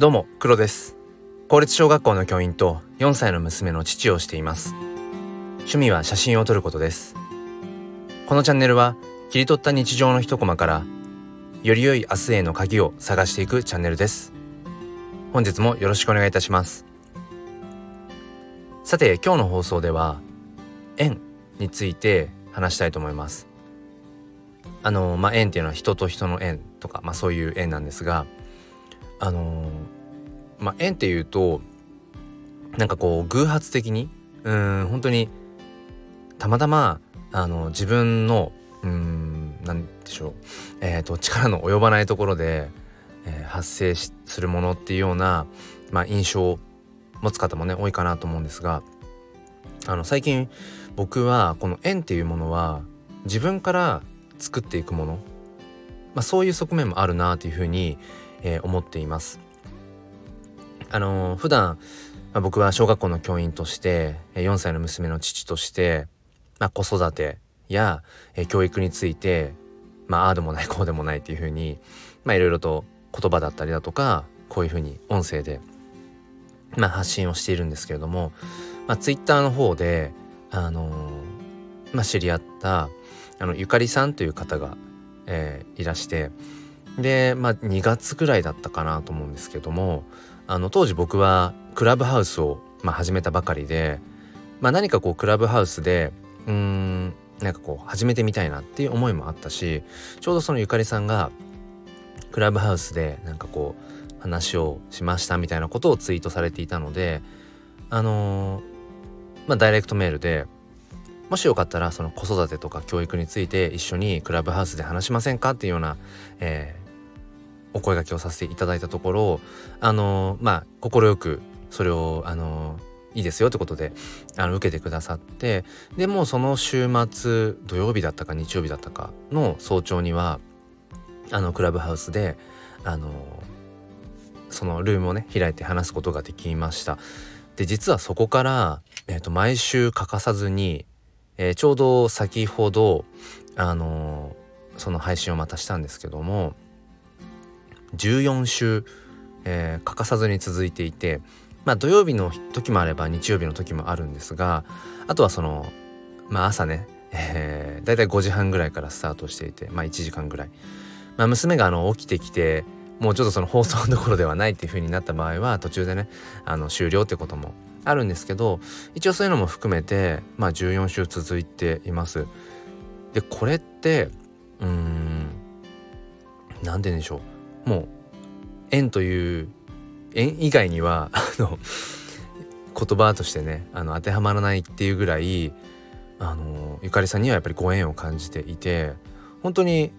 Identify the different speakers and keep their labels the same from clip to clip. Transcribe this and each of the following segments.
Speaker 1: どうも黒です。公立小学校の教員と4歳の娘の父をしています。趣味は写真を撮ることです。このチャンネルは切り取った日常の一コマからより良い明日への鍵を探していくチャンネルです。本日もよろしくお願いいたします。さて今日の放送では縁について話したいと思います。あのまあ縁っていうのは人と人の縁とかまあそういう縁なんですがあのまあ縁っていうとなんかこう偶発的にうん本当にたまたまあの自分のうんなんでしょう、えーと、力の及ばないところで、えー、発生するものっていうような、まあ、印象を持つ方もね多いかなと思うんですがあの最近僕はこの縁っていうものは自分から作っていくもの、まあ、そういう側面もあるなというふうに、えー、思っています。あのー、普段、まあ、僕は小学校の教員として4歳の娘の父として、まあ、子育てや、えー、教育についてまあああでもないこうでもないっていうふうにまあいろいろと言葉だったりだとかこういうふうに音声で、まあ、発信をしているんですけれども、まあ、ツイッターの方であのー、まあ、知り合ったあのゆかりさんという方が、えー、いらしてでまあ2月ぐらいだったかなと思うんですけどもあの当時僕はクラブハウスを、まあ、始めたばかりで、まあ、何かこうクラブハウスでうんなんかこう始めてみたいなっていう思いもあったしちょうどそのゆかりさんがクラブハウスでなんかこう話をしましたみたいなことをツイートされていたのであのー、まあダイレクトメールでもしよかったらその子育てとか教育について一緒にクラブハウスで話しませんかっていうような、えー、お声がけをさせていただいたところあのまあ快くそれをあのいいですよってことであの受けてくださってでもうその週末土曜日だったか日曜日だったかの早朝にはあのクラブハウスであのそのルームをね開いて話すことができました。で実はそこから、えーと毎週欠かさずにえー、ちょうど先ほどあのー、その配信をまたしたんですけども14週、えー、欠かさずに続いていてまあ土曜日の時もあれば日曜日の時もあるんですがあとはそのまあ朝ね、えー、だいたい5時半ぐらいからスタートしていてまあ1時間ぐらい、まあ、娘があの起きてきてもうちょっとその放送どころではないっていう風になった場合は途中でねあの終了ってこともあるんですけど一応そういうのも含めてまあ14週続いています。でこれってうーん何て言うんでしょうもう縁という縁以外には あの言葉としてねあの当てはまらないっていうぐらいあのゆかりさんにはやっぱりご縁を感じていて本当に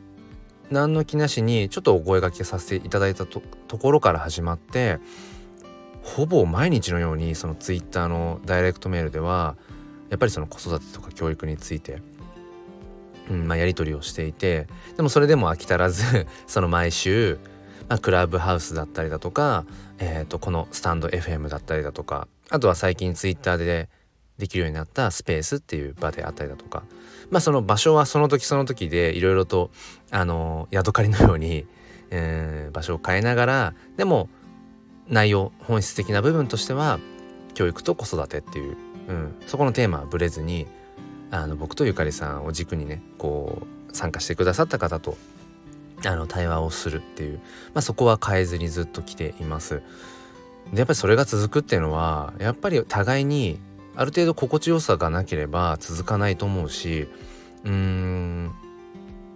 Speaker 1: 何の気なしにちょっとお声がけさせていただいたところから始まってほぼ毎日のようにそのツイッターのダイレクトメールではやっぱりその子育てとか教育について、うんまあ、やり取りをしていてでもそれでも飽き足らず その毎週、まあ、クラブハウスだったりだとか、えー、とこのスタンド FM だったりだとかあとは最近ツイッターでできるようになったスペースっていう場であったりだとかまあその場所はその時その時でいろいろとあのヤドカリのように、えー、場所を変えながらでも内容本質的な部分としては教育と子育てっていう、うん、そこのテーマはぶれずにあの僕とゆかりさんを軸にねこう参加してくださった方とあの対話をするっていう、まあ、そこは変えずにずっと来ています。でやっぱりそれが続くっていうのはやっぱり互いにある程度心地よさがなければ続かないと思うしうーん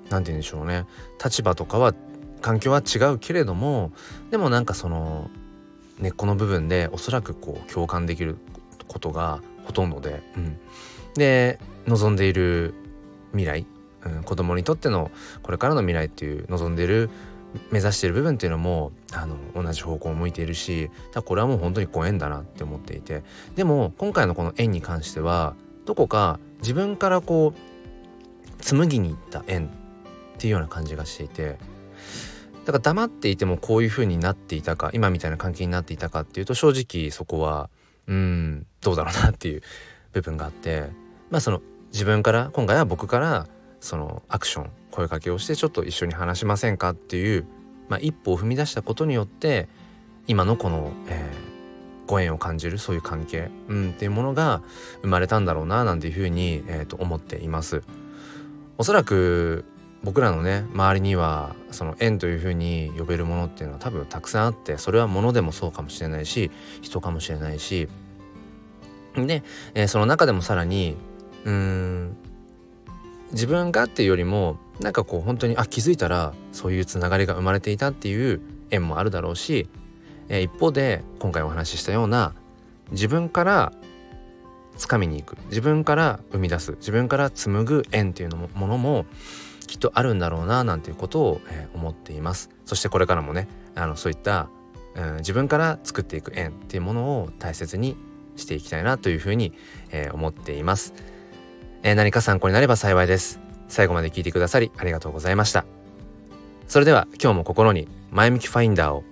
Speaker 1: 何て言うんでしょうね。立場とかは環境は違うけれどもでもなんかその根っこの部分でおそらくこう共感できることがほとんどで、うん、で望んでいる未来、うん、子供にとってのこれからの未来っていう望んでいる目指している部分っていうのもあの同じ方向を向いているしだこれはもう本当にご縁だなって思っていて。でも今回のこの縁に関してはどこか自分からこう紡ぎに行った縁っていうような感じがしていてだから黙っていてもこういう風になっていたか今みたいな関係になっていたかっていうと正直そこはうんどうだろうなっていう部分があってまあその自分から今回は僕からそのアクション声かけをしてちょっと一緒に話しませんかっていう、まあ、一歩を踏み出したことによって今のこの、えー、ご縁を感じるそういう関係、うん、っていうものが生まれたんだろうななんていうふうに、えー、と思っています。おそらく僕らのね周りにはその縁というふうに呼べるものっていうのは多分たくさんあってそれは物でもそうかもしれないし人かもしれないし。で、えー、その中でもさらにうーん自分がっていうよりもなんかこう本当にあ気づいたらそういうつながりが生まれていたっていう縁もあるだろうし、えー、一方で今回お話ししたような自分から掴みに行く自分から生み出す自分から紡ぐ縁っていうのもものもきっとあるんだろうななんていうことを、えー、思っています。そしてこれからもねあのそういった、うん、自分から作っていく縁っていうものを大切にしていきたいなというふうに、えー、思っています、えー、何か参考になれば幸いです。最後まで聞いてくださりありがとうございました。それでは今日も心に前向きファインダーを